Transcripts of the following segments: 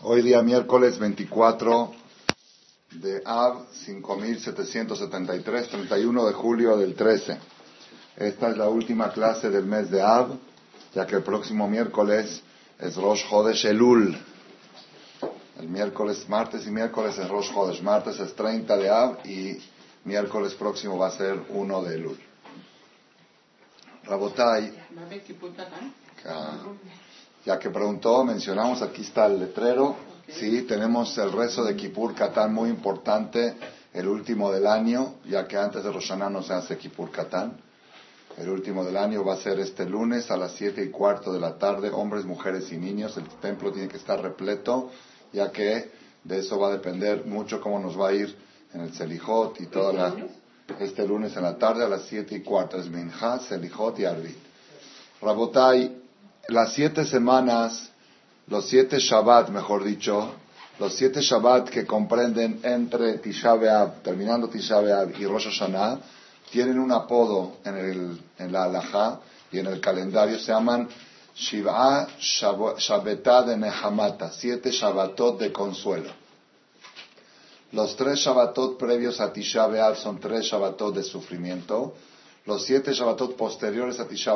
Hoy día miércoles 24 de Av 5773, 31 de julio del 13. Esta es la última clase del mes de Av, ya que el próximo miércoles es Rosh Chodesh Elul. El miércoles, martes y miércoles es Rosh Chodesh. Martes es 30 de Av y miércoles próximo va a ser 1 de Elul. Rabotai. Ya que preguntó, mencionamos, aquí está el letrero. Sí, tenemos el rezo de Kippur Katán muy importante, el último del año, ya que antes de Roshaná no se hace Kippur Katán. El último del año va a ser este lunes a las siete y cuarto de la tarde, hombres, mujeres y niños. El templo tiene que estar repleto, ya que de eso va a depender mucho cómo nos va a ir en el Selijot y toda la, este lunes en la tarde a las siete y cuarto. Es Minha, Selijot y Arbit. Rabotai, las siete semanas, los siete Shabbat, mejor dicho, los siete Shabbat que comprenden entre Tisha B'Av, terminando Tisha B'Av y Rosh Hashanah, tienen un apodo en, el, en la halajá y en el calendario, se llaman Shiv'a Shabbatá de Nehamata, siete Shabbatot de consuelo. Los tres Shabbatot previos a Tisha B'Av son tres Shabbatot de sufrimiento. Los siete Shabbatot posteriores a Tisha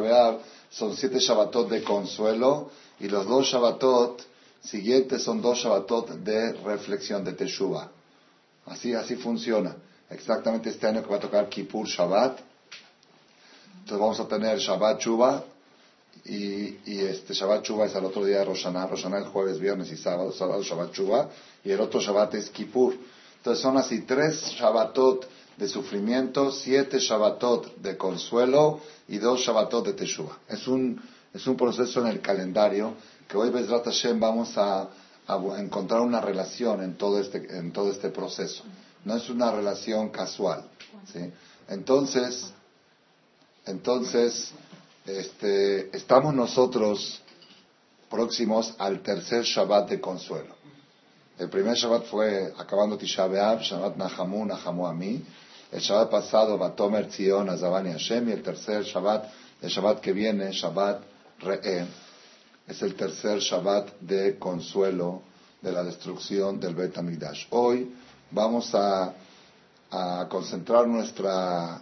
son siete Shabbatot de consuelo. Y los dos Shabbatot siguientes son dos Shabbatot de reflexión, de Teshuvah. Así, así funciona. Exactamente este año que va a tocar Kippur Shabbat. Entonces vamos a tener Shabbat Shuba y, y, este Shabbat Shuba es al otro día de Roshaná. Roshaná el jueves, viernes y sábado. Sábado Shabbat Shuba. Y el otro Shabbat es Kippur. Entonces son así tres Shabbatot de sufrimiento, siete Shabbatot de consuelo y dos Shabbatot de Teshuvah. Es un, es un proceso en el calendario que hoy, Bezrat Hashem, vamos a, encontrar una relación en todo, este, en todo este proceso. No es una relación casual. ¿sí? Entonces, entonces este, estamos nosotros próximos al tercer Shabbat de consuelo. El primer Shabbat fue acabando Tisha B'Av, Shabbat Nahamu, Nahamu Ami. El Shabbat pasado, Batomer Tzion, Azavani Hashem. Y el tercer Shabbat, el Shabbat que viene, Shabbat Re'e, es el tercer Shabbat de consuelo de la destrucción del Bet HaMikdash. Hoy vamos a, a concentrar nuestra,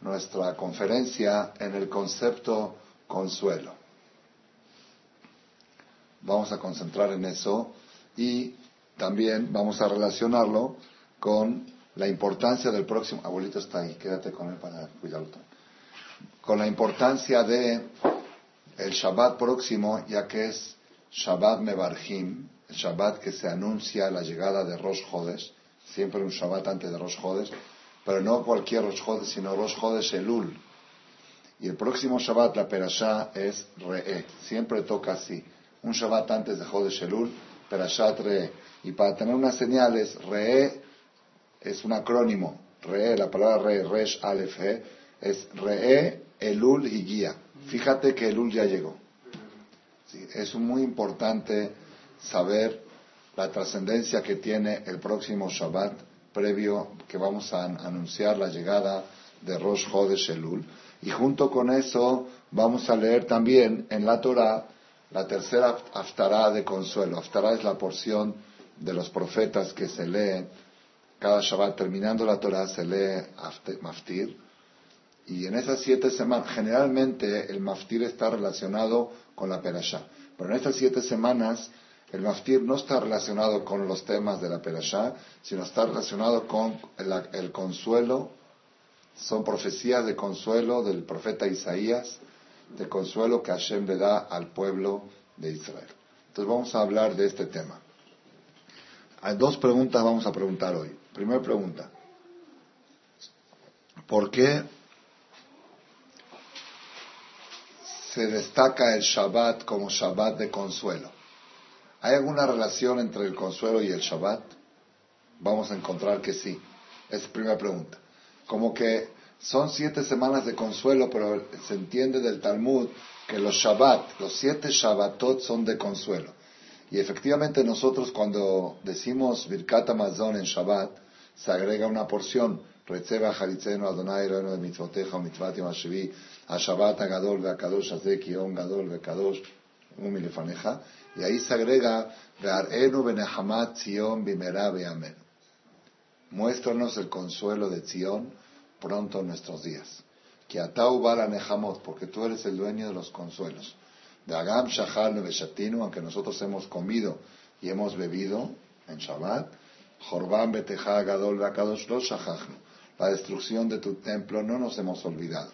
nuestra conferencia en el concepto consuelo. Vamos a concentrar en eso y también vamos a relacionarlo con la importancia del próximo. Abuelito está ahí, quédate con él para cuidarlo. Con la importancia de el Shabbat próximo, ya que es Shabbat Mebarjim, el Shabbat que se anuncia la llegada de Rosh Chodesh, siempre un Shabbat antes de Rosh Chodesh, pero no cualquier Rosh Chodesh, sino Rosh Chodesh Elul. Y el próximo Shabbat, la Perashá, es Re'e, siempre toca así. Un Shabbat antes de Chodesh Elul, Perashat Re. Y para tener unas señales, Re es un acrónimo. Re, la palabra Re, Resh, Aleph, He, es Re, Elul y Guía. Fíjate que Elul ya llegó. es muy importante saber la trascendencia que tiene el próximo Shabbat previo que vamos a anunciar la llegada de Rosh Chodesh Elul. Y junto con eso vamos a leer también en la Torah la tercera Haftarah de consuelo. Haftarah es la porción de los profetas que se lee cada Shabbat. Terminando la Torah se lee Maftir. Y en esas siete semanas, generalmente el Maftir está relacionado con la Perashá. Pero en estas siete semanas el Maftir no está relacionado con los temas de la Perashá, sino está relacionado con el, el consuelo. Son profecías de consuelo del profeta Isaías de consuelo que Hashem le da al pueblo de Israel. Entonces vamos a hablar de este tema. Hay dos preguntas vamos a preguntar hoy. Primera pregunta. ¿Por qué se destaca el Shabbat como Shabbat de consuelo? ¿Hay alguna relación entre el consuelo y el Shabbat? Vamos a encontrar que sí. Es la primera pregunta. Como que son siete semanas de consuelo, pero se entiende del Talmud que los Shabbat, los siete Shabbatot son de consuelo. Y efectivamente nosotros cuando decimos Birkat Amazon en Shabbat, se agrega una porción, Retzeba Jalitzeno Adonai Eloheinu de Mitzvoteja Mitzvatim Hashevi, a Shabbat Agadol Ve'akadosh Azeki On Gadol Ve'kadosh, y ahí se agrega, Muéstranos el consuelo de Zion pronto en nuestros días. Que atau bala porque tú eres el dueño de los consuelos. De Agam Shachal Neveshatinu, aunque nosotros hemos comido y hemos bebido en Shabbat, Jorban Beteja Gadol Rakadosh lo La destrucción de tu templo no nos hemos olvidado.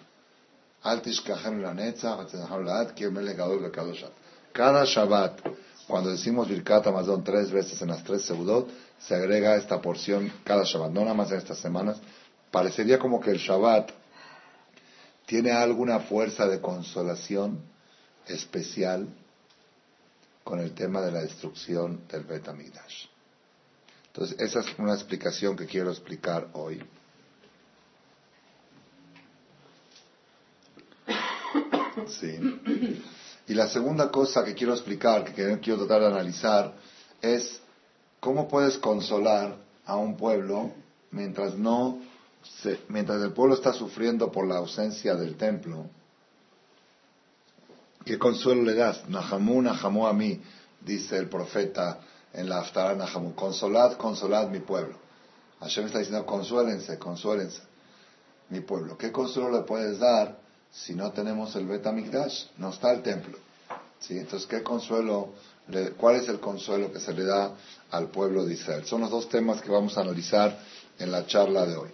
Cada Shabbat, cuando decimos Birkat Amazon tres veces en las tres Seudot, se agrega esta porción cada Shabbat, no nada más en estas semanas. Parecería como que el Shabbat tiene alguna fuerza de consolación especial con el tema de la destrucción del Bet Entonces, esa es una explicación que quiero explicar hoy. Sí. Y la segunda cosa que quiero explicar, que quiero tratar de analizar, es cómo puedes consolar a un pueblo mientras no mientras el pueblo está sufriendo por la ausencia del templo. ¿Qué consuelo le das? Nahamu, Nahamu a mí, dice el profeta en la Aftara Nahamu. Consolad, consolad mi pueblo. Hashem está diciendo, consuélense, consuélense mi pueblo. ¿Qué consuelo le puedes dar si no tenemos el Betamikdash, no está el templo. ¿Sí? Entonces, ¿qué consuelo, cuál es el consuelo que se le da al pueblo de Israel? Son los dos temas que vamos a analizar en la charla de hoy.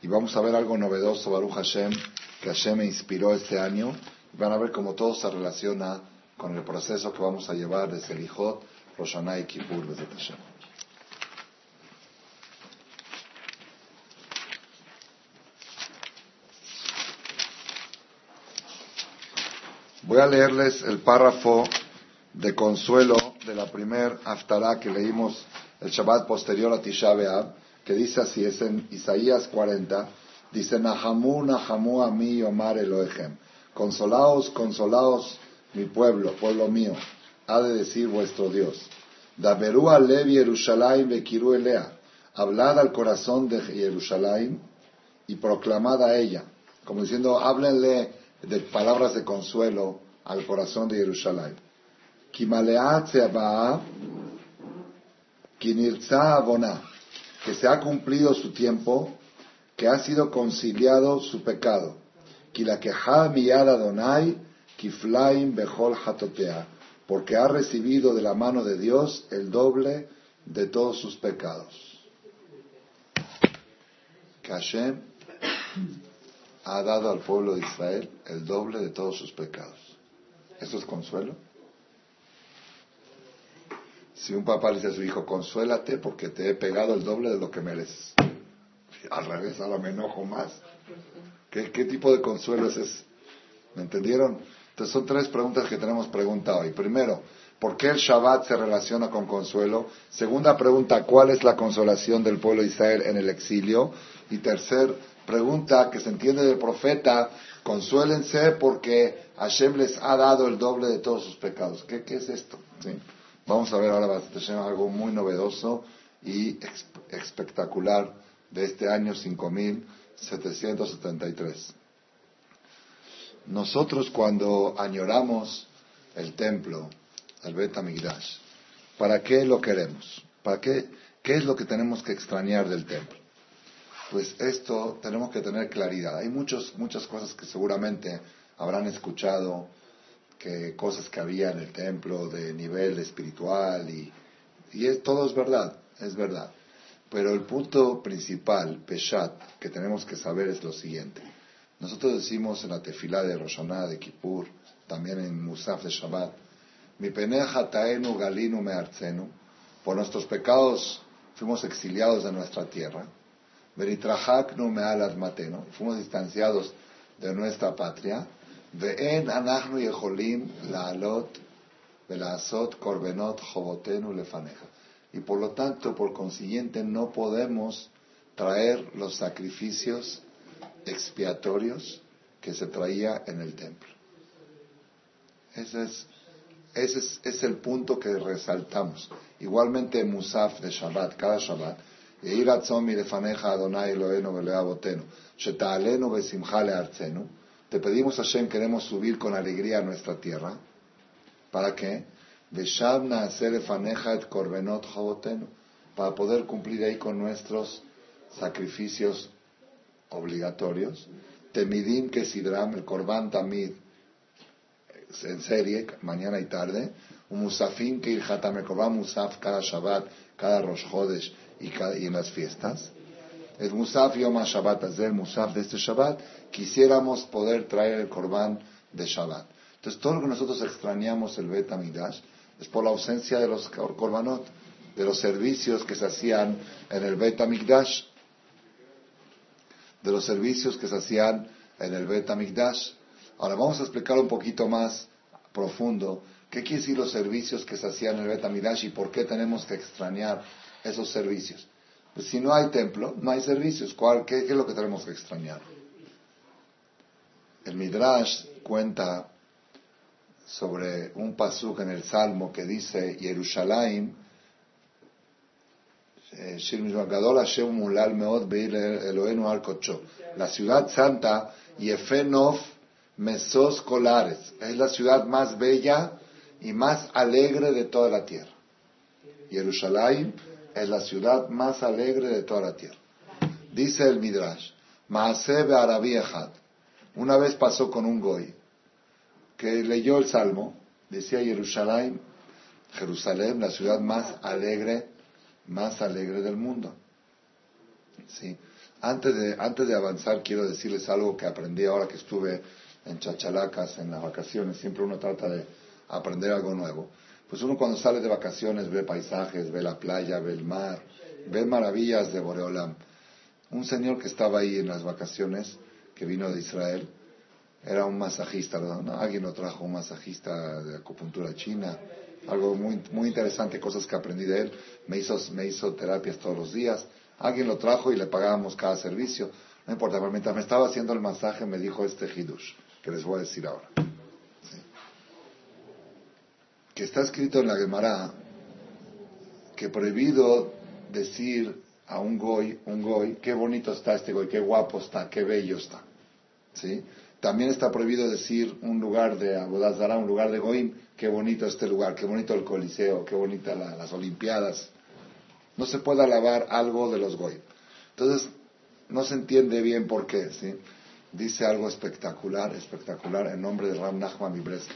Y vamos a ver algo novedoso, Baruch Hashem, que Hashem me inspiró este año. Van a ver cómo todo se relaciona con el proceso que vamos a llevar de Selijot, Roshaná y Kippur, desde Hashem. Voy a leerles el párrafo de consuelo de la primer Haftarah que leímos el Shabbat posterior a Tisha B'Av, que dice así, es en Isaías 40, dice, Nahamu, Nahamu a mí, Omar Elohechem. Consolaos, consolaos mi pueblo, pueblo mío, ha de decir vuestro Dios. Daberu alev Yerushalayim vekiru elea. Hablad al corazón de Jerusalén y proclamad a ella. Como diciendo, háblenle de palabras de consuelo al corazón de Jerusalén. Que se ha cumplido su tiempo, que ha sido conciliado su pecado. Porque ha recibido de la mano de Dios el doble de todos sus pecados. Que ha dado al pueblo de Israel el doble de todos sus pecados. ¿Eso es consuelo? Si un papá le dice a su hijo, consuélate porque te he pegado el doble de lo que mereces. Al revés, ahora me enojo más. ¿Qué, tipo de consuelo es ese? ¿Me entendieron? Entonces son tres preguntas que tenemos preguntado hoy. Primero, ¿por qué el Shabbat se relaciona con consuelo? Segunda pregunta, ¿cuál es la consolación del pueblo de Israel en el exilio? Y tercer pregunta que se entiende del profeta, consuélense porque Hashem les ha dado el doble de todos sus pecados. ¿Qué, es esto? Vamos a ver ahora algo muy novedoso y espectacular de este año 5773. Nosotros cuando añoramos el templo, el Bet Amigdash, ¿para qué lo queremos? ¿Para qué, qué es lo que tenemos que extrañar del templo? pues esto tenemos que tener claridad. Hay muchos, muchas cosas que seguramente habrán escuchado, que cosas que había en el templo de nivel espiritual y, y todo es verdad, es verdad. Pero el punto principal, Peshat, que tenemos que saber es lo siguiente. Nosotros decimos en la tefilá de Roshaná, de Kippur, también en Musaf de Shabbat, mi peneja taenu galinu me arcenu, por nuestros pecados fuimos exiliados de nuestra tierra Veritrahaknu me'al mateno, fuimos distanciados de nuestra patria, ve'en anachnu yeholim la'alot ve'la'asot korbenot jobotenu lefaneja. Y por lo tanto, por consiguiente, no podemos traer los sacrificios expiatorios que se traía en el templo. Ese es, el punto que resaltamos. Igualmente Musaf de Shabbat, cada Shabbat, te pedimos a Hashem, queremos subir con alegría a nuestra tierra. ¿Para qué? Para poder cumplir ahí con nuestros sacrificios obligatorios. Temidim que sidram, el korban tamid, en serie, mañana y tarde. Musafim que irhatam, el korban musaf cada Shabbat, cada Rosh Chodesh y, y en las fiestas. El musaf yom Shabbat, el musaf de este Shabbat, quisiéramos poder traer el korban de Shabbat. Entonces, todo lo que nosotros extrañamos el Bet es por la ausencia de los korbanot, de los servicios que se hacían en el Bet Amigdash, de los servicios que se hacían en el Bet Amigdash. Ahora vamos a explicar un poquito más profundo qué quiere decir los servicios que se hacían en el Bet Amigdash y por qué tenemos que extrañar esos servicios. Pues si no hay templo, no hay servicios. qué, es lo que tenemos que extrañar? El Midrash cuenta sobre un pasuk en el Salmo que dice Jerusalén eh, la ciudad santa Yefenov Mesos Colares es la ciudad más bella y más alegre de toda la tierra. Jerusalén es la ciudad más alegre de toda la tierra. Dice el Midrash, Maasebe Una vez pasó con un goy que leyó el Salmo, decía Jerusalén, Jerusalén, la ciudad más alegre, más alegre del mundo. Sí. Antes de, antes de avanzar, quiero decirles algo que aprendí ahora que estuve en Chachalacas, en las vacaciones. Siempre uno trata de aprender algo nuevo. Pues uno cuando sale de vacaciones ve paisajes, ve la playa, ve el mar, ve maravillas de Boreolam. Un señor que estaba ahí en las vacaciones, que vino de Israel, era un masajista, alguien lo trajo, un masajista de acupuntura china, algo muy, muy interesante, cosas que aprendí de él, me hizo, me hizo terapias todos los días, alguien lo trajo y le pagábamos cada servicio, no importa, pero mientras me estaba haciendo el masaje me dijo este hidush, que les voy a decir ahora. Que está escrito en la Gemara que prohibido decir a un goy, un goy, qué bonito está este goy, qué guapo está, qué bello está. ¿Sí? También está prohibido decir un lugar de Abodazara, un lugar de Goim, qué bonito este lugar, qué bonito el Coliseo, qué bonitas las Olimpiadas. No se puede alabar algo de los Goim. Entonces, no se entiende bien por qué, ¿sí? Dice algo espectacular, espectacular, en nombre de Ram Nachman Ibresk.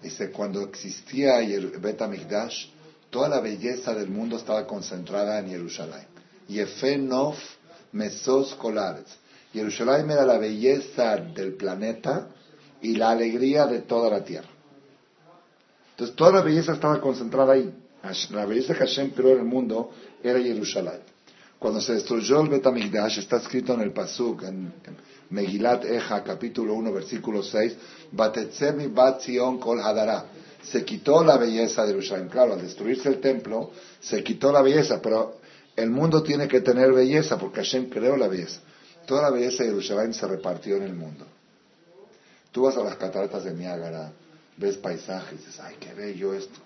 Dice, cuando existía el Bet HaMikdash, toda la belleza del mundo estaba concentrada en Jerusalén. Yefenov Mesos Jerusalén era la belleza del planeta y la alegría de toda la tierra. Entonces toda la belleza estaba concentrada ahí. La belleza que Hashem creó en el mundo era Jerusalén. Cuando se destruyó el Betamigdash, está escrito en el Pasuk, en, Megilat Eja, capítulo 1, versículo 6, Batetzemi Bat Kol Hadara. Se quitó la belleza de Jerusalén. Claro, al destruirse el templo, se quitó la belleza, pero el mundo tiene que tener belleza porque Hashem creó la belleza. Toda la belleza de Jerusalén se repartió en el mundo. Tú vas a las cataratas de Niágara, ves paisajes, dices, ay, qué bello esto.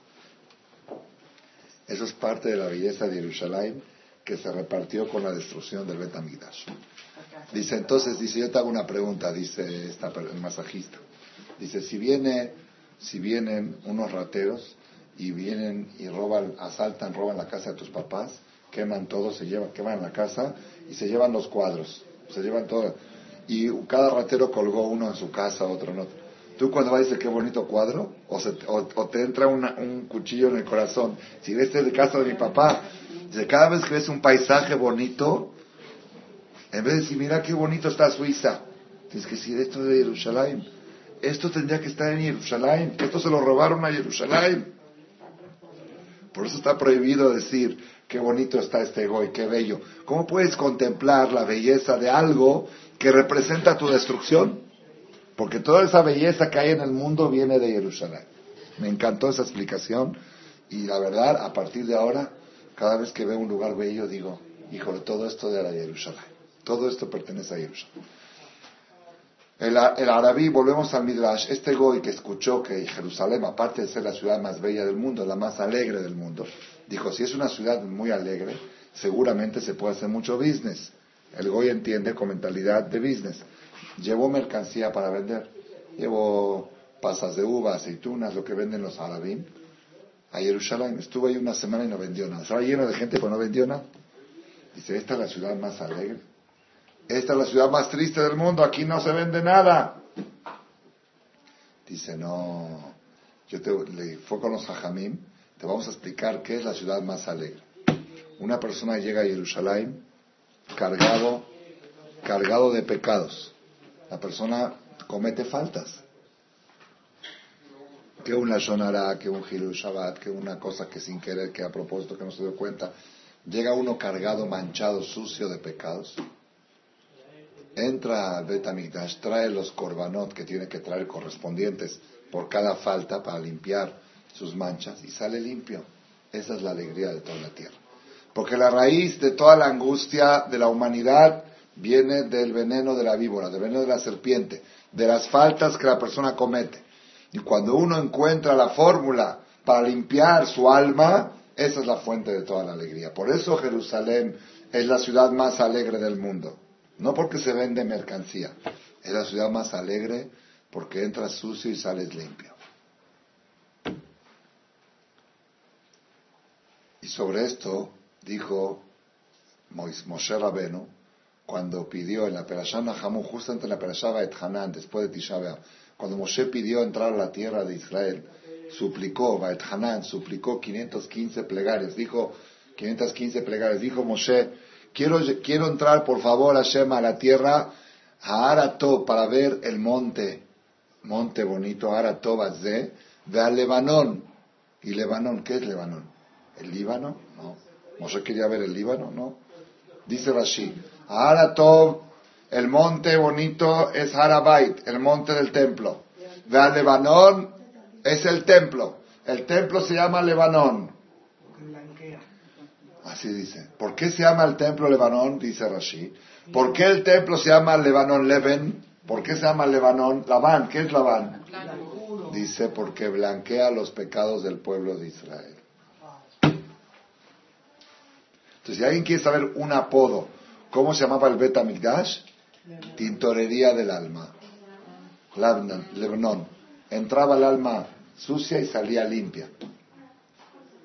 Eso es parte de la belleza de Jerusalén que se repartió con la destrucción del Betamidash. Dice, entonces, dice, yo te hago una pregunta, dice esta, el masajista. Dice, si viene, si vienen unos rateros y vienen y roban, asaltan, roban la casa de tus papás, queman todo, se llevan, queman la casa y se llevan los cuadros se llevan todo. Y cada ratero colgó uno en su casa, otro en otro. Tú cuando vas decir qué bonito cuadro, o, o, te entra un cuchillo en el corazón. Si ves el caso de mi papá, dice, cada vez que ves un paisaje bonito, en vez de decir, mira qué bonito está Suiza, tienes que decir, esto es de Jerusalén. Esto tendría que estar en Jerusalén. Esto se lo robaron a Jerusalén. Por eso está prohibido decir, qué bonito está este goy, qué bello. ¿Cómo puedes contemplar la belleza de algo que representa tu destrucción? Porque toda esa belleza que hay en el mundo viene de Jerusalén. Me encantó esa explicación y la verdad, a partir de ahora, cada vez que veo un lugar bello, digo, híjole, todo esto de la Jerusalén. Todo esto pertenece a Jerusalén. El, el arabí, volvemos al Midrash, este goy que escuchó que Jerusalén, aparte de ser la ciudad más bella del mundo, la más alegre del mundo, Dijo, si es una ciudad muy alegre, seguramente se puede hacer mucho business. El Goy entiende con mentalidad de business. Llevo mercancía para vender. Llevo pasas de uva, aceitunas, lo que venden los árabes, a Jerusalén. Estuve ahí una semana y no vendió nada. Estaba lleno de gente, pero no vendió nada. Dice, esta es la ciudad más alegre. Esta es la ciudad más triste del mundo. Aquí no se vende nada. Dice, no. Yo te, le fue con los hajamim. Te vamos a explicar qué es la ciudad más alegre. Una persona llega a Jerusalén cargado, cargado de pecados. La persona comete faltas que una sonará, que un Hilul Shabbat, que una cosa que sin querer, que a propósito, que no se dio cuenta, llega uno cargado, manchado, sucio de pecados, entra al Betamigdash, trae los korbanot que tiene que traer correspondientes por cada falta para limpiar sus manchas y sale limpio. Esa es la alegría de toda la tierra. Porque la raíz de toda la angustia de la humanidad viene del veneno de la víbora, del veneno de la serpiente, de las faltas que la persona comete. Y cuando uno encuentra la fórmula para limpiar su alma, esa es la fuente de toda la alegría. Por eso Jerusalén es la ciudad más alegre del mundo. No porque se vende mercancía, es la ciudad más alegre porque entras sucio y sales limpio. Y sobre esto dijo Moshe Rabenu cuando pidió en la Perashá Nahamu, justamente en la Perashá et Hanan, después de Tisha cuando Moshe pidió entrar a la tierra de Israel, suplicó, Baet Hanan, suplicó 515 plegarias, dijo 515 plegarias, dijo Moshe, quiero, quiero entrar por favor Hashem a la tierra, a Arato, para ver el monte, monte bonito, Arato Bazé, Lebanón. ¿Y Lebanón? ¿Qué es Lebanón? ¿El Líbano? No. Moshe quería ver el Líbano, ¿no? Dice Rashi, Arato el monte bonito es Harabait, el monte del templo. Vean, Lebanón es el templo. El templo se llama Lebanón. Así dice. ¿Por qué se llama el templo Lebanón? Dice Rashi. ¿Por qué el templo se llama Lebanón Leven? ¿Por qué se llama Lebanón? Labán, ¿qué es Labán? Dice porque blanquea los pecados del pueblo de Israel. Entonces, si alguien quiere saber un apodo, ¿cómo se llamaba el Bet tintorería del alma. Lebanon. Entraba el alma sucia y salía limpia.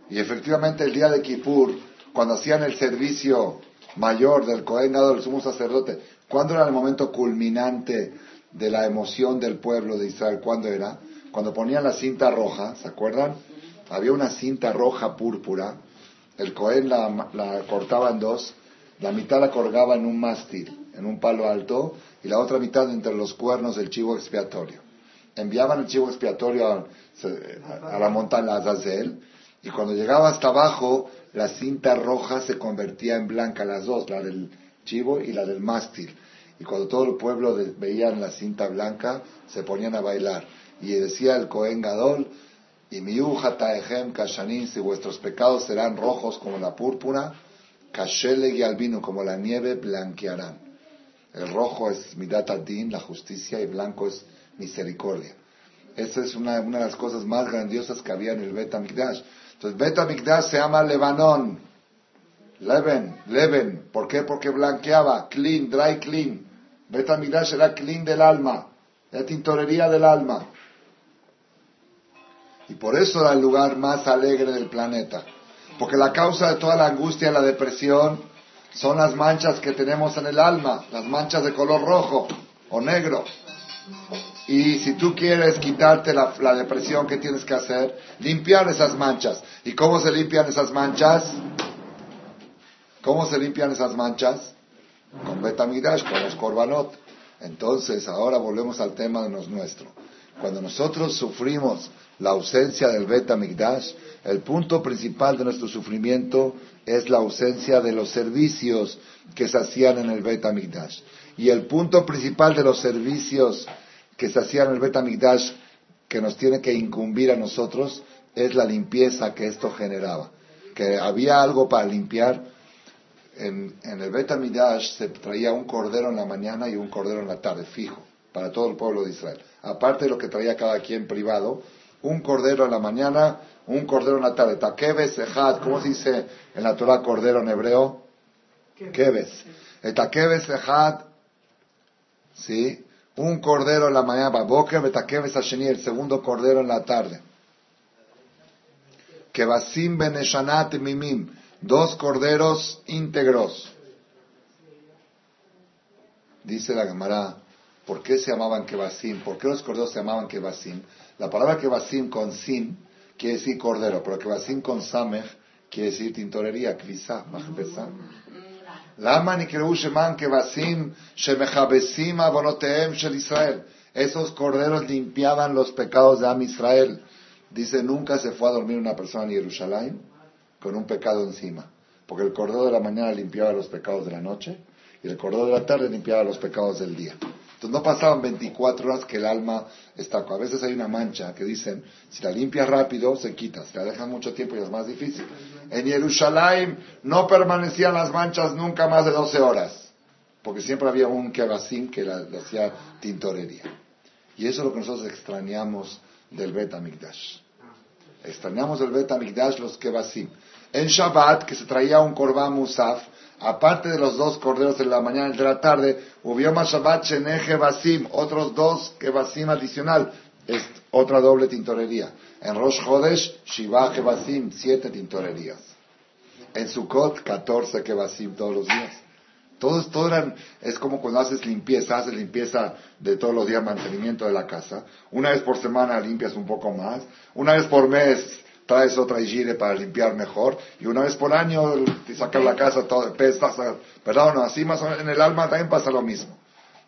Y efectivamente el día de Kippur, cuando hacían el servicio mayor del Cohen del sumo sacerdote, ¿cuándo era el momento culminante de la emoción del pueblo de Israel? ¿Cuándo era? Cuando ponían la cinta roja, ¿se acuerdan? Había una cinta roja púrpura, el Cohen la, la cortaba en dos, la mitad la colgaba en un mástil en un palo alto y la otra mitad entre los cuernos del chivo expiatorio. Enviaban el chivo expiatorio a, la montaña Azazel y cuando llegaba hasta abajo la cinta roja se convertía en blanca, las dos, la del chivo y la del mástil. Y cuando todo el pueblo veía la cinta blanca, se ponían a bailar. Y decía el Cohen Gadol, y miuja taejem kashanin, si vuestros pecados serán rojos como la púrpura, kashele y albino como la nieve, blanquearán. El rojo es midat adin, la justicia, y blanco es misericordia. Esa es una, de las cosas más grandiosas que había en el Bet Entonces, Bet se llama Lebanon. Leven, Leven. ¿Por qué? Porque blanqueaba, clean, dry clean. Bet era clean del alma, la tintorería del alma. Y por eso era el lugar más alegre del planeta. Porque la causa de toda la angustia y la depresión son las manchas que tenemos en el alma, las manchas de color rojo o negro. Y si tú quieres quitarte la, depresión, ¿qué tienes que hacer? Limpiar esas manchas. ¿Y cómo se limpian esas manchas? ¿Cómo se limpian esas manchas? Con betamidash, con los korbanot. Entonces, ahora volvemos al tema de los nuestros. Cuando nosotros sufrimos la ausencia del Betamigdash, el punto principal de nuestro sufrimiento es la ausencia de los servicios que se hacían en el Bet Y el punto principal de los servicios que se hacían en el Bet que nos tiene que incumbir a nosotros es la limpieza que esto generaba. Que había algo para limpiar. En, el Bet se traía un cordero en la mañana y un cordero en la tarde, fijo, para todo el pueblo de Israel. Aparte de lo que traía cada quien privado, un cordero en la mañana un cordero en la tarde. Takebes ejad, ¿cómo se dice en la Torah cordero en hebreo? Kebes. Takebes ejad, ¿sí? Un cordero en la mañana, boker betakeves asheni, el segundo cordero en la tarde. Kebasim beneshanat mimim, dos corderos íntegros. Dice la Gemara, ¿por qué se llamaban Kebasim? ¿Por qué los corderos se llamaban Kebasim? La palabra Kebasim con sin quiere decir cordero, pero Kebasim con samech quiere decir tintorería, kvisa, majbesa. Esos corderos limpiaban los pecados de Am Israel. Dice, nunca se fue a dormir una persona en Jerusalén con un pecado encima. Porque el cordero de la mañana limpiaba los pecados de la noche y el cordero de la tarde limpiaba los pecados del día. Entonces no pasaban 24 horas que el alma está. A veces hay una mancha que dicen, si la limpias rápido, se quita. Si la dejas mucho tiempo ya es más difícil. En Jerusalén no permanecían las manchas nunca más de 12 horas. Porque siempre había un kebasim que la, hacía tintorería. Y eso es lo que nosotros extrañamos del Bet Amigdash. Extrañamos del Bet Amigdash los kebasim. En Shabbat, que se traía un korban musaf, aparte de los dos corderos de la mañana y de la tarde, hubo más Shabbat Sheneje Basim, otros dos Kebasim adicional, es otra doble tintorería. En Rosh Chodesh, Shiva Kebasim, siete tintorerías. En Sukkot, catorce Kebasim todos los días. Todos, todo eran, es como cuando haces limpieza, haces limpieza de todos los días, mantenimiento de la casa. Una vez por semana limpias un poco más. Una vez por mes traes otra higiene para limpiar mejor, y una vez por año te sacas la casa todo, pestas, ¿verdad no? Así más o menos en el alma también pasa lo mismo.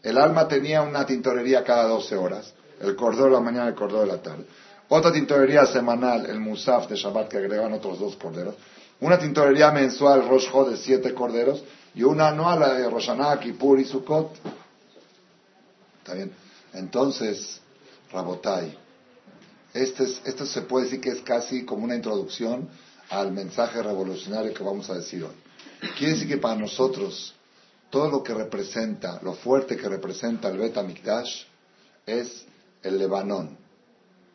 El alma tenía una tintorería cada 12 horas, el cordero de la mañana y el cordero de la tarde. Otra tintorería semanal, el Musaf de Shabbat, que agregan otros dos corderos. Una tintorería mensual, Rosh de siete corderos. Y una anual, la de Roshaná, Kippur y Sukkot. ¿Está bien? Entonces, Rabotai, este esto se puede decir que es casi como una introducción al mensaje revolucionario que vamos a decir hoy. Quiere decir que para nosotros todo lo que representa, lo fuerte que representa el Bet Mikdash es el Lebanón.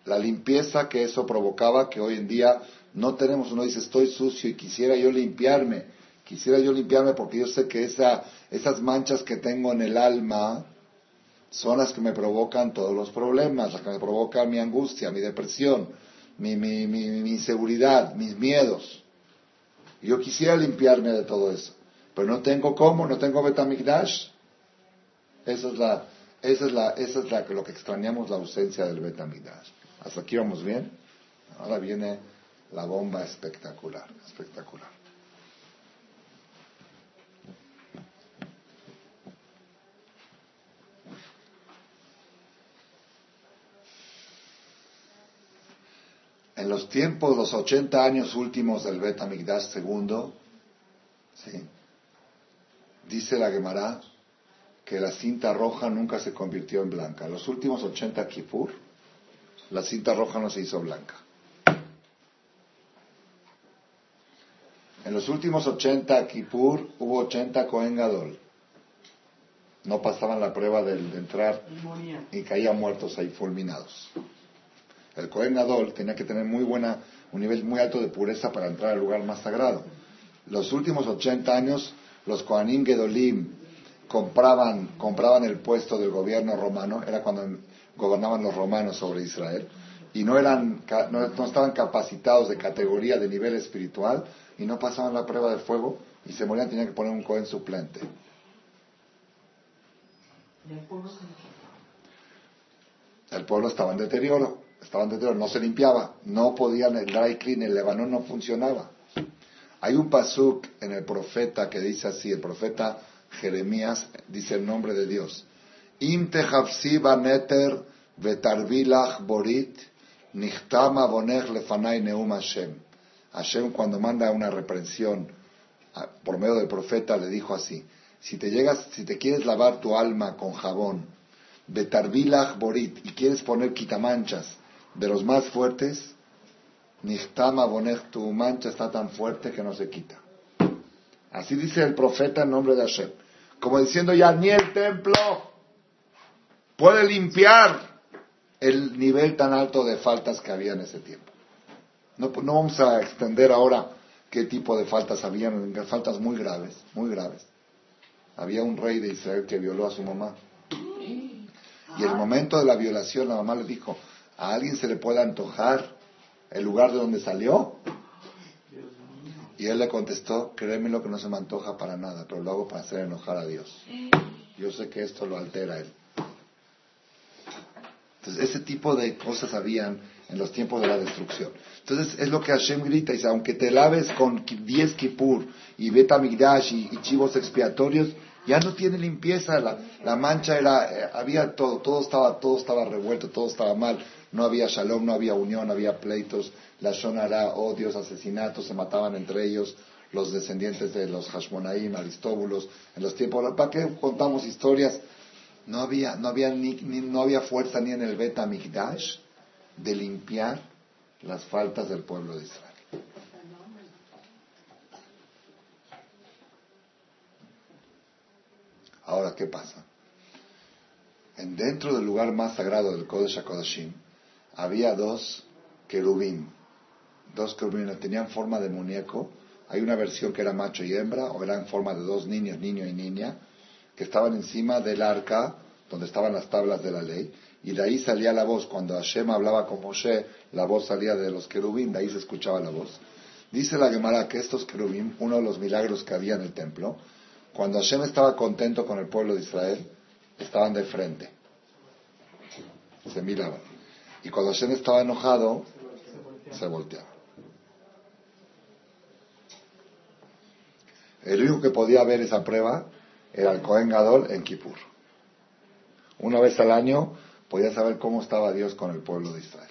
La limpieza que eso provocaba, que hoy en día no tenemos, uno dice estoy sucio y quisiera yo limpiarme, quisiera yo limpiarme porque yo sé que esa, esas manchas que tengo en el alma, son las que me provocan todos los problemas, las que me provocan mi angustia, mi depresión, mi, mi, mi, inseguridad, mis miedos. Yo quisiera limpiarme de todo eso, pero no tengo cómo, no tengo Betamigdash. Esa es la, esa es la, esa es la, lo que extrañamos la ausencia del Betamigdash. Hasta aquí vamos bien. Ahora viene la bomba espectacular, espectacular. en los tiempos, los 80 años últimos del Bet Amigdash II, dice la Gemara que la cinta roja nunca se convirtió en blanca. Los últimos 80 Kippur, la cinta roja no se hizo blanca. En los últimos 80 Kippur hubo 80 Kohen Gadol. No pasaban la prueba de entrar y caían muertos ahí fulminados. El Cohen Gadol tenía que tener muy buena, un nivel muy alto de pureza para entrar al lugar más sagrado. Los últimos 80 años, los Kohanim Gedolim compraban, compraban el puesto del gobierno romano, era cuando gobernaban los romanos sobre Israel, y no, eran, no, estaban capacitados de categoría, de nivel espiritual, y no pasaban la prueba de fuego, y se morían, tenían que poner un Cohen suplente. El pueblo estaba en deterioro estaban dentro, no se limpiaba, no podían, el dry clean, el lebanón no funcionaba. Hay un pasuk en el profeta que dice así, el profeta Jeremías dice el nombre de Dios. Im neter vetarvilach borit nichtama bonech lefanai neum Hashem. Cuando manda una reprensión por medio del profeta le dijo así, si te llegas, si te quieres lavar tu alma con jabón, vetarvilach borit, y quieres poner quitamanchas de los más fuertes, Nichtama Bonech, tu mancha está tan fuerte que no se quita. Así dice el profeta en nombre de Hashem. Como diciendo ya, ni el templo puede limpiar el nivel tan alto de faltas que había en ese tiempo. No, no vamos a extender ahora qué tipo de faltas habían, faltas muy graves, muy graves. Había un rey de Israel que violó a su mamá. Y el momento de la violación, la mamá le dijo, ¿a alguien se le puede antojar el lugar de donde salió? Y él le contestó, créeme lo que no se me antoja para nada, pero lo hago para hacer enojar a Dios. Yo sé que esto lo altera a él. Entonces, ese tipo de cosas habían en los tiempos de la destrucción. Entonces, es lo que Hashem grita, dice, aunque te laves con 10 kipur y betamigdash y, y chivos expiatorios, ya no tiene limpieza, la, mancha era, eh, había todo, todo estaba, todo estaba revuelto, todo estaba mal, no había shalom, no había unión, había pleitos, la shonara, odios, asesinatos, se mataban entre ellos los descendientes de los Hashmonaim, Aristóbulos, en los tiempos, ¿para qué contamos historias? No había, no había, ni, no había fuerza ni en el Bet de limpiar las faltas del pueblo de Israel. Ahora, ¿qué pasa? En dentro del lugar más sagrado del Kodesh HaKodashim había dos querubín. Dos querubín tenían forma de muñeco. Hay una versión que era macho y hembra, o era en forma de dos niños, niño y niña, que estaban encima del arca donde estaban las tablas de la ley. Y de ahí salía la voz. Cuando Hashem hablaba con Moshe, la voz salía de los querubín, de ahí se escuchaba la voz. Dice la Gemara que estos querubín, uno de los milagros que había en el templo, cuando Hashem estaba contento con el pueblo de Israel, estaban de frente. Se miraban. Y cuando Hashem estaba enojado, se volteaba. El único que podía ver esa prueba era el Cohen Gadol en Kippur. Una vez al año podía saber cómo estaba Dios con el pueblo de Israel.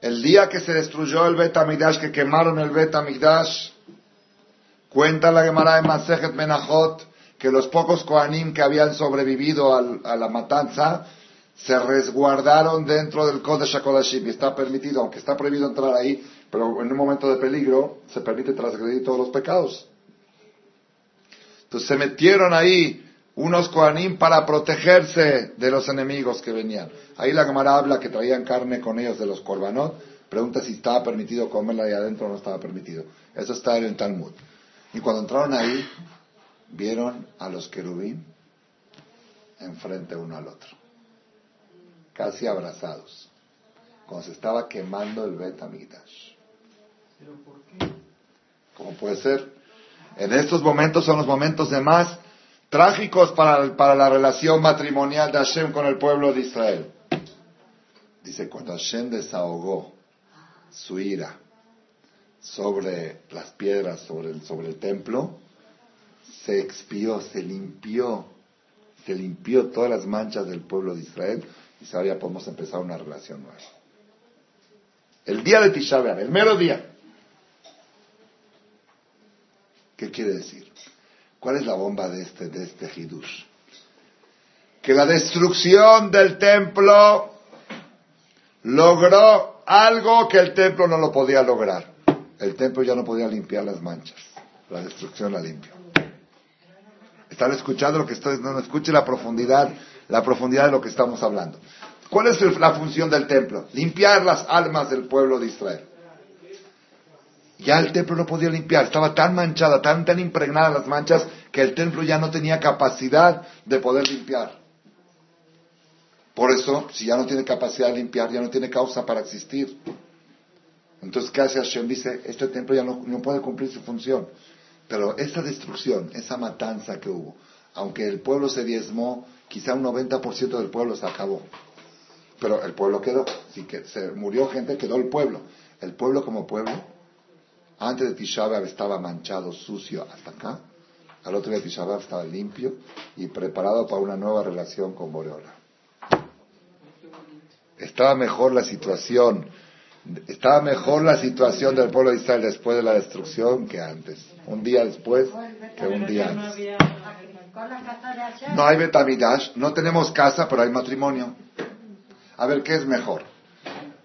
El día que se destruyó el Bet que quemaron el Bet Cuenta la Gemara de Masejet Menachot que los pocos Koanim que habían sobrevivido a la matanza se resguardaron dentro del Kodesh HaKodashim y está permitido, aunque está prohibido entrar ahí, pero en un momento de peligro se permite transgredir todos los pecados. Entonces se metieron ahí unos Koanim para protegerse de los enemigos que venían. Ahí la Gemara habla que traían carne con ellos de los Korbanot, pregunta si estaba permitido comerla ahí adentro o no estaba permitido. Eso está en el Talmud. Y cuando entraron ahí, vieron a los querubín enfrente uno al otro, casi abrazados, cuando se estaba quemando el Bet ¿Pero por qué? ¿Cómo puede ser? En estos momentos son los momentos de más trágicos para, para la relación matrimonial de Hashem con el pueblo de Israel. Dice, cuando Hashem desahogó su ira sobre las piedras, sobre el, sobre el templo, se expió, se limpió, se limpió todas las manchas del pueblo de Israel y ahora ya podemos empezar una relación nueva. El día de Tisha el mero día. ¿Qué quiere decir? ¿Cuál es la bomba de este, de este Hidush? Que la destrucción del templo logró algo que el templo no lo podía lograr el templo ya no podía limpiar las manchas. La destrucción la limpió. Están escuchando lo que estoy, no escuche la profundidad, la profundidad de lo que estamos hablando. ¿Cuál es la función del templo? Limpiar las almas del pueblo de Israel. Ya el templo no podía limpiar, estaba tan manchada, tan, tan impregnada las manchas, que el templo ya no tenía capacidad de poder limpiar. Por eso, si ya no tiene capacidad de limpiar, ya no tiene causa para existir. Entonces, ¿qué hace Hashem? Dice, este templo ya no, puede cumplir su función. Pero esa destrucción, esa matanza que hubo, aunque el pueblo se diezmó, quizá un 90% del pueblo se acabó. Pero el pueblo quedó. Si que se murió gente, quedó el pueblo. El pueblo como pueblo, antes de Tisha estaba manchado, sucio hasta acá. Al otro día Tisha estaba limpio y preparado para una nueva relación con Boreola. Estaba mejor la situación estaba mejor la situación del pueblo de Israel después de la destrucción que antes. Un día después que un día antes. No hay Betamidash, no tenemos casa, pero hay matrimonio. A ver, ¿qué es mejor?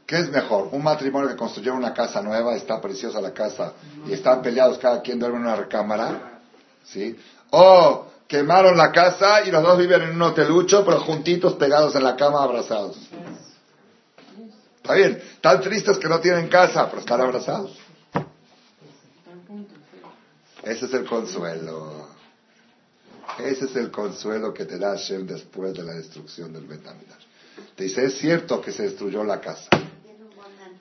¿Qué es mejor? Un matrimonio que construyó una casa nueva, está preciosa la casa y están peleados, cada quien duerme en una recámara. ¿Sí? O quemaron la casa y los dos viven en un hotelucho, pero juntitos, pegados en la cama, abrazados. Está bien, tan tristes que no tienen casa, pero están abrazados. Ese es el consuelo. Ese es el consuelo que te da Hashem después de la destrucción del Betamidash. Te dice, es cierto que se destruyó la casa,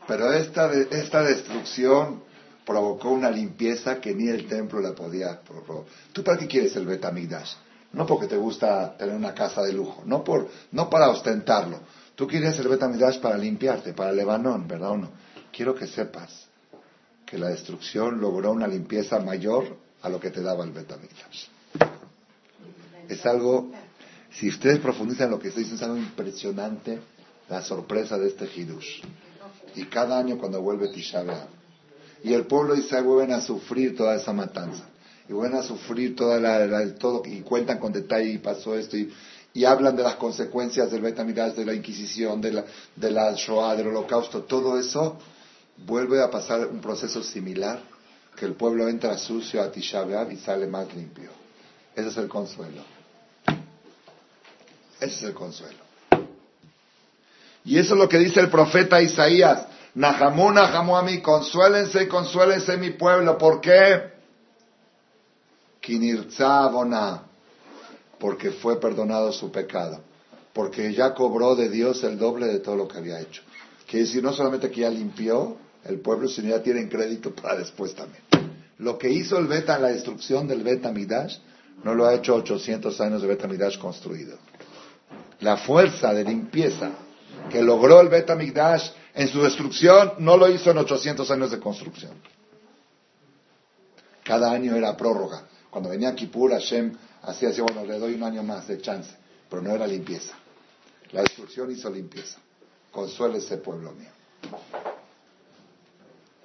pero esta, esta destrucción provocó una limpieza que ni el templo la podía provocar. ¿Tú para qué quieres el Betamidash? No porque te gusta tener una casa de lujo, no, por, no para ostentarlo. Tú quieres el Betamidash para limpiarte, para Lebanón, ¿verdad o no? Quiero que sepas que la destrucción logró una limpieza mayor a lo que te daba el Betamidash. Es algo, si ustedes profundizan lo que estoy diciendo, es algo impresionante la sorpresa de este Hidush. Y cada año cuando vuelve Tisha y el pueblo de Israel vuelven a sufrir toda esa matanza y vuelven a sufrir toda la, todo y cuentan con detalle y pasó esto y, hablan de las consecuencias del Betamidash, de la Inquisición, de la, de la Shoah, del Holocausto, todo eso vuelve a pasar un proceso similar que el pueblo entra sucio a Tisha y sale más limpio. Ese es el consuelo. Ese es el consuelo. Y eso es lo que dice el profeta Isaías. Nahamú, Nahamú a mí, consuélense, consuélense mi pueblo. ¿Por qué? porque fue perdonado su pecado. Porque ya cobró de Dios el doble de todo lo que había hecho. Quiere decir, no solamente que ya limpió el pueblo, sino ya tienen crédito para después también. Lo que hizo el Beta la destrucción del Beta Midash, no lo ha hecho 800 años de Beta Midash construido. La fuerza de limpieza que logró el Beta Midash en su destrucción no lo hizo en 800 años de construcción. Cada año era prórroga. Cuando venía Kippur, Hashem hacía así, bueno, le doy un año más de chance, pero no era limpieza. La destrucción hizo limpieza. Consuele ese pueblo mío.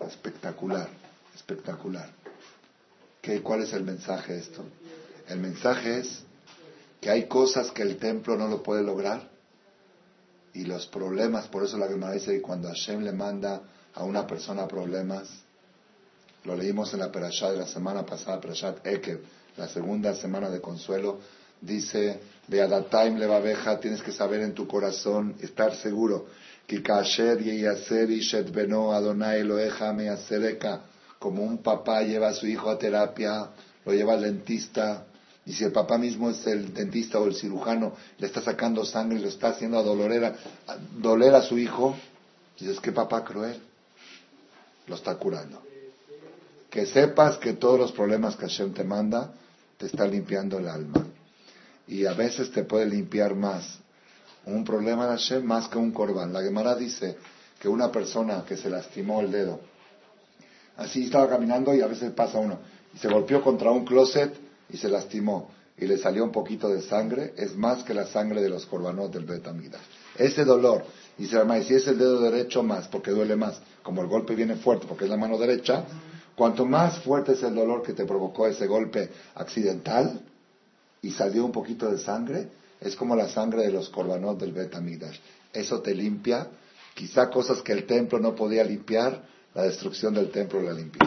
Espectacular, espectacular. ¿Qué, ¿Cuál es el mensaje de esto? El mensaje es que hay cosas que el templo no lo puede lograr y los problemas, por eso la Gemara dice que cuando Hashem le manda a una persona problemas, lo leímos en la Perashá de la semana pasada, Perashat Ekev, la segunda semana de consuelo, dice, Beadataim levabeja, tienes que saber en tu corazón, estar seguro, que kasher beno Adonai me como un papá lleva a su hijo a terapia, lo lleva al dentista, y si el papá mismo es el dentista o el cirujano, le está sacando sangre y lo está haciendo a, a doler a su hijo, dices, qué papá cruel, lo está curando. Que sepas que todos los problemas que Hashem te manda, te está limpiando el alma. Y a veces te puede limpiar más un problema de Hashem más que un corbán. La Gemara dice que una persona que se lastimó el dedo, así estaba caminando y a veces pasa uno, y se golpeó contra un closet y se lastimó y le salió un poquito de sangre, es más que la sangre de los corbanos del Betamida. Ese dolor, y se llama, y si es el dedo derecho más, porque duele más, como el golpe viene fuerte, porque es la mano derecha, cuanto más fuerte es el dolor que te provocó ese golpe accidental y salió un poquito de sangre, es como la sangre de los corbanos del Betamidash. Eso te limpia, quizá cosas que el templo no podía limpiar, la destrucción del templo la limpió.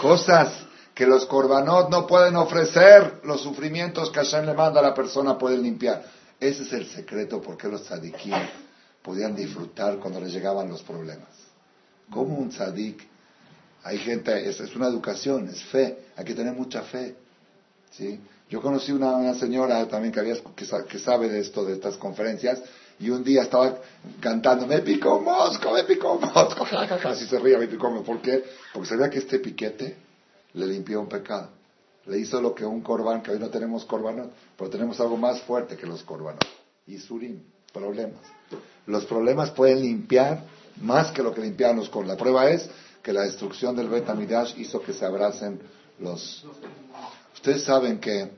Cosas que los corbanot no pueden ofrecer, los sufrimientos que Hashem le manda a la persona pueden limpiar. Ese es el secreto por qué los tzadikim podían disfrutar cuando les llegaban los problemas. Como un tzadik, hay gente, es, es, una educación, es fe, hay que tener mucha fe. ¿sí? Yo conocí una, señora también que, había, que, sabe de esto, de estas conferencias, y un día estaba cantando, me picó mosco, me picó mosco, así se ría, me picó mosco. ¿Por qué? Porque sabía que este piquete le limpió un pecado. Le hizo lo que un corbán, que hoy no tenemos corbanos, pero tenemos algo más fuerte que los corbanos. Y surim, problemas. Los problemas pueden limpiar más que lo que limpiaban los corbanos. La prueba es que la destrucción del Betamidash hizo que se abracen los... Ustedes saben que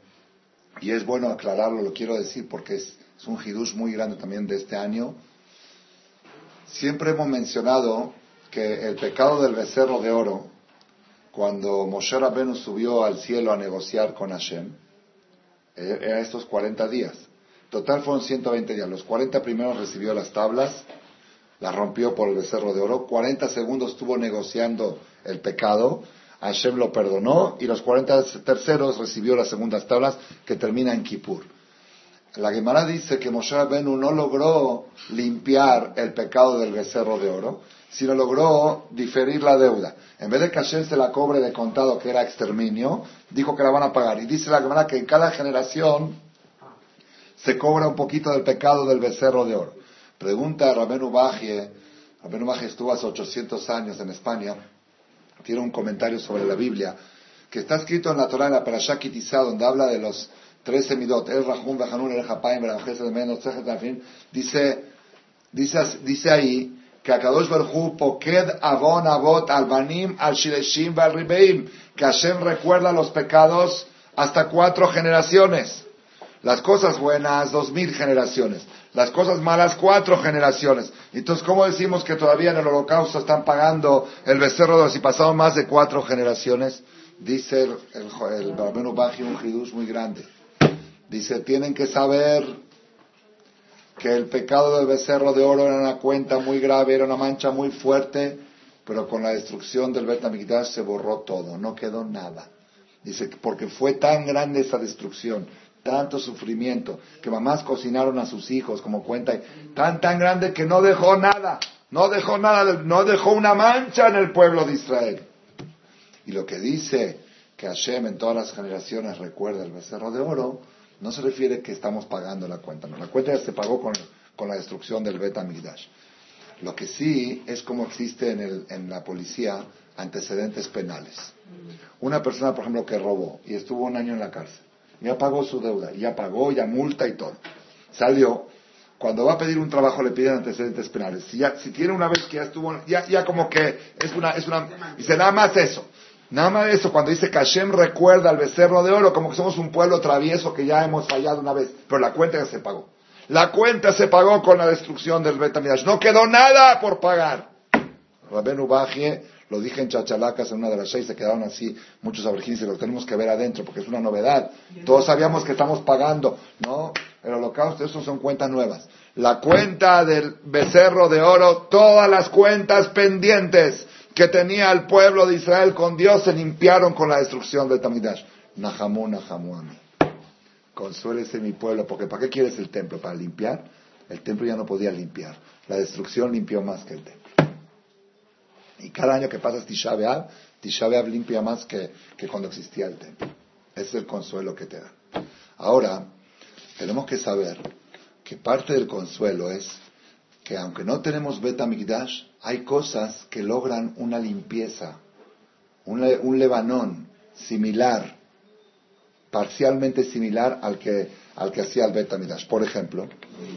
y es bueno aclararlo, lo quiero decir porque es, un hidush muy grande también de este año. Siempre hemos mencionado que el pecado del becerro de oro, cuando Moshe Rabbeinu subió al cielo a negociar con Hashem, eh, era estos 40 días. Total fueron 120 días. Los 40 primeros recibió las tablas, las rompió por el becerro de oro. 40 segundos estuvo negociando el pecado Hashem lo perdonó y los 40 terceros recibió las segundas tablas que termina en Kippur. La Gemara dice que Moshe Rabenu no logró limpiar el pecado del becerro de oro, sino logró diferir la deuda. En vez de que Hashem se la cobre de contado, que era exterminio, dijo que la van a pagar. Y dice la Gemara que en cada generación se cobra un poquito del pecado del becerro de oro. Pregunta a Rabenu Bajie, Rabenu Bajie estuvo hace 800 años en España, tiene un comentario sobre la Biblia, que está escrito en la Torah, en la Parashá Kitizá, donde habla de los tres semidot, el Rahum, Bejanun, el Japaim, de Menos, dice, dice, dice ahí que Akadosh Baruj Poked Avon Avot Albanim Al Shireshim Al Ribeim, que Hashem recuerda los pecados hasta cuatro generaciones. Las cosas buenas, dos mil generaciones. Las cosas malas, cuatro generaciones. Entonces, ¿cómo decimos que todavía en el holocausto están pagando el becerro de los y pasaron más de cuatro generaciones? Dice el, el, el Baji un hidush muy grande. Dice, tienen que saber que el pecado del becerro de oro era una cuenta muy grave, era una mancha muy fuerte, pero con la destrucción del Betamigdash se borró todo, no quedó nada. Dice, porque fue tan grande esa destrucción, tanto sufrimiento, que mamás cocinaron a sus hijos, como cuenta, tan tan grande que no dejó nada, no dejó nada, no dejó una mancha en el pueblo de Israel. Y lo que dice que Hashem en todas las generaciones recuerda el becerro de oro, no se refiere que estamos pagando la cuenta, no, la cuenta ya se pagó con, la destrucción del Bet Amigdash. Lo que sí es como existe en, el, en la policía antecedentes penales. Una persona, por ejemplo, que robó y estuvo un año en la cárcel, ya pagó su deuda, ya pagó, ya multa y todo. Salió, cuando va a pedir un trabajo le piden antecedentes penales. Si, ya, si tiene una vez que ya estuvo, ya, ya como que es una, es una, dice nada más eso. Nada más eso, cuando dice que Hashem recuerda al becerro de oro, como que somos un pueblo travieso que ya hemos fallado una vez, pero la cuenta ya se pagó. La cuenta se pagó con la destrucción del Betamidash. No quedó nada por pagar. Rabenu Bajie, lo dije en Chachalacas en una de las seis, se quedaron así muchos aborigines y lo tenemos que ver adentro porque es una novedad. Todos sabíamos que estamos pagando, ¿no? El holocausto, eso son cuentas nuevas. La cuenta del becerro de oro, todas las cuentas pendientes que tenía el pueblo de Israel con Dios se limpiaron con la destrucción de Tamidash. Nahamu, Nahamu, Ami. Consuélese mi pueblo, porque ¿para qué quieres el templo? ¿Para limpiar? El templo ya no podía limpiar. La destrucción limpió más que el templo. Y cada año que pasas Tisha B'Av, Tisha limpia más que, cuando existía el templo. Ese es el consuelo que te da. Ahora, tenemos que saber que parte del consuelo es que aunque no tenemos Beta Migdash, hay cosas que logran una limpieza, un, lebanón similar, parcialmente similar al que, al que hacía el Beta Migdash. Por ejemplo,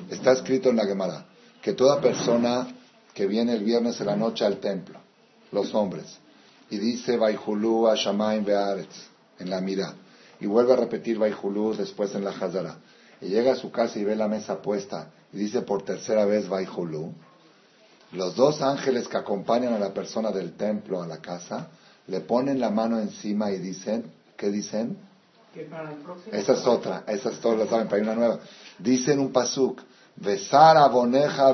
está escrito en la Gemara que toda persona que viene el viernes de la noche al templo, los hombres, y dice Baihulú Shamaim Be'aretz en la mira, y vuelve a repetir Baihulú después en la Hazara, y llega a su casa y ve la mesa puesta y dice por tercera vez Vaihulu, los dos ángeles que acompañan a la persona del templo a la casa le ponen la mano encima y dicen, ¿qué dicen? esa es otra, esa es todos lo saben, para una nueva. Dicen un pasuk, besar aboneja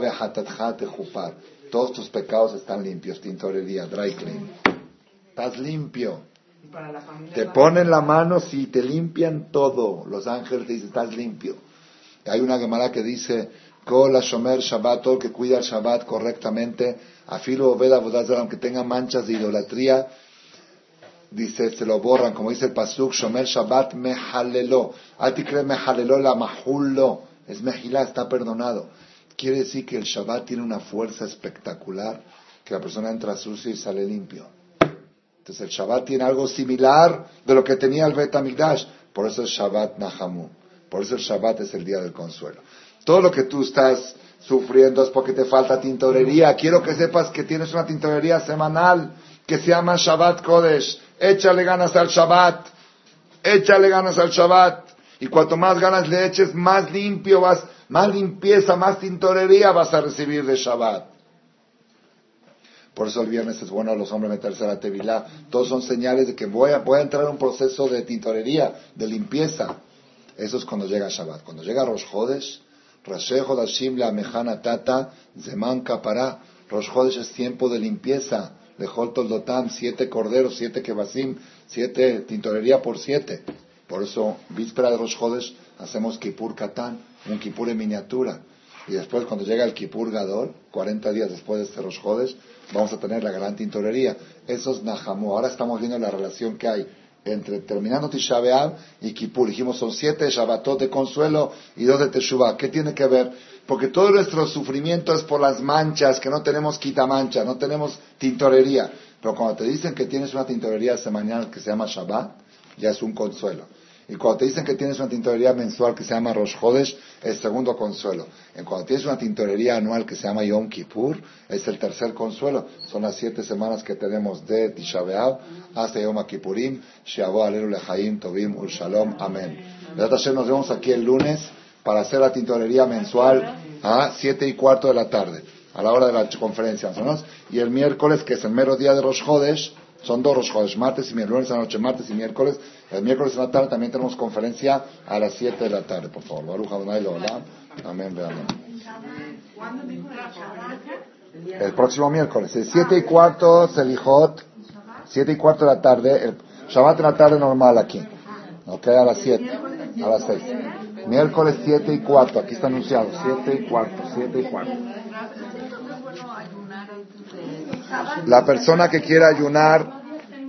jupar. Todos tus pecados están limpios, tintorería, dry clean. Estás limpio. Te ponen la mano si te limpian todo. Los ángeles te dicen, estás limpio. Hay una Gemara que dice, Kol Shomer Shabbat, todo el que cuida el Shabbat correctamente, afilo Veda aunque tenga manchas de idolatría, dice, se lo borran, como dice el Pasuk, Shomer Shabbat mehalelo. Atikre mehalelo la mahullo. Es mejilá, está perdonado. Quiere decir que el Shabbat tiene una fuerza espectacular, que la persona entra sucio y sale limpio. Entonces el Shabbat tiene algo similar de lo que tenía el Bet Por eso es Shabbat Nahamu. Por eso el Shabbat es el día del consuelo. Todo lo que tú estás sufriendo es porque te falta tintorería. Quiero que sepas que tienes una tintorería semanal que se llama Shabbat Kodesh. Échale ganas al Shabbat. Échale ganas al Shabbat. Y cuanto más ganas le eches, más limpio vas, más limpieza, más tintorería vas a recibir de Shabbat. Por eso el viernes es bueno a los hombres meterse a la tevilá. Todos son señales de que voy a, voy a entrar en un proceso de tintorería, de limpieza. Eso es cuando llega Shabbat. Cuando llega Rosh Hodashim la Mejana Tata, Zeman Kapara, Rosh Chodesh es tiempo de limpieza. Lejol Toldotam, siete corderos, siete kebasim, siete tintorería por siete. Por eso, víspera de Rosh Chodesh, hacemos Kippur Katán, un Kipur en miniatura. Y después, cuando llega el Kipur Gadol, 40 días después de este Rosh Chodesh, vamos a tener la gran tintorería. Eso es Nahamu. Ahora estamos viendo la relación que hay entre terminando Tisha y Kippur. Dijimos, son siete Shabbatot de consuelo y dos de Teshuvah. ¿Qué tiene que ver? Porque todo nuestro sufrimiento es por las manchas, que no tenemos quitamancha, no tenemos tintorería. Pero cuando te dicen que tienes una tintorería mañana que se llama Shabbat, ya es un consuelo. Y cuando te dicen que tienes una tintorería mensual que se llama Rosh Hodesh, es segundo consuelo. Y cuando tienes una tintorería anual que se llama Yom Kippur, es el tercer consuelo. Son las siete semanas que tenemos de Tisha hasta Yom Kippurim, Shavu Alelu Lechaim, Tovim Ul Shalom. Amén. Nos vemos aquí el lunes para hacer la tintorería mensual a siete y cuarto de la tarde, a la hora de la conferencia. Y el miércoles, que es el mero día de Rosh Hodesh, son dos Rosh martes y miércoles, la noche, martes y miércoles. El miércoles en la tarde también tenemos conferencia a las 7 de la tarde, por favor. Baruch Adonai. Amén. El próximo miércoles, el 7 y cuarto, Selijot, 7 y cuarto de la tarde, el Shabbat en la tarde normal aquí. Ok, a las 7, a las 6. Miércoles 7 y cuarto, aquí está anunciado, 7 y cuarto, 7 y cuarto. La persona que quiera ayunar,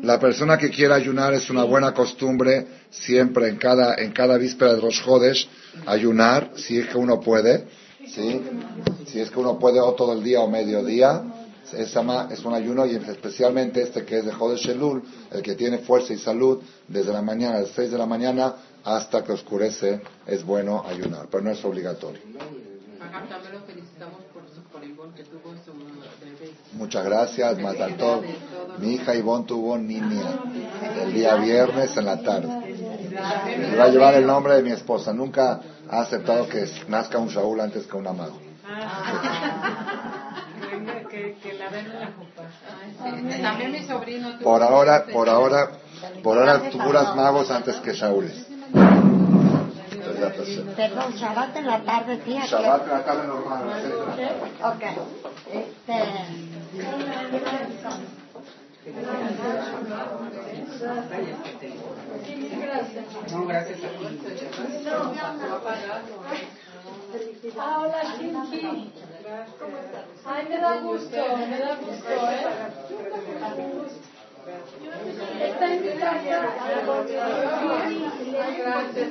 la persona que quiera ayunar es una buena costumbre siempre en cada, en cada víspera de los jodes ayunar, si es que uno puede, ¿sí? si es que uno puede o todo el día o mediodía, es, es un ayuno y especialmente este que es de Jodesh Elul, el que tiene fuerza y salud, desde la mañana, a las 6 de la mañana hasta que oscurece, es bueno ayunar, pero no es obligatorio. Muchas gracias, Matatov. Mi hija Ivonne tuvo niña el día viernes en la tarde. Me va a llevar el nombre de mi esposa. Nunca ha aceptado que nazca un Shaul antes que un amago. Por ahora, por ahora, por ahora, puras magos antes que Shaúles. Perdón, Shabbat en la tarde, sí. Shabbat en la tarde normal. Ok. Este... No, gracias Ah, hola, Shinki. Ay, me da gusto, me da gusto, ¿eh? Está en mi casa. Gracias.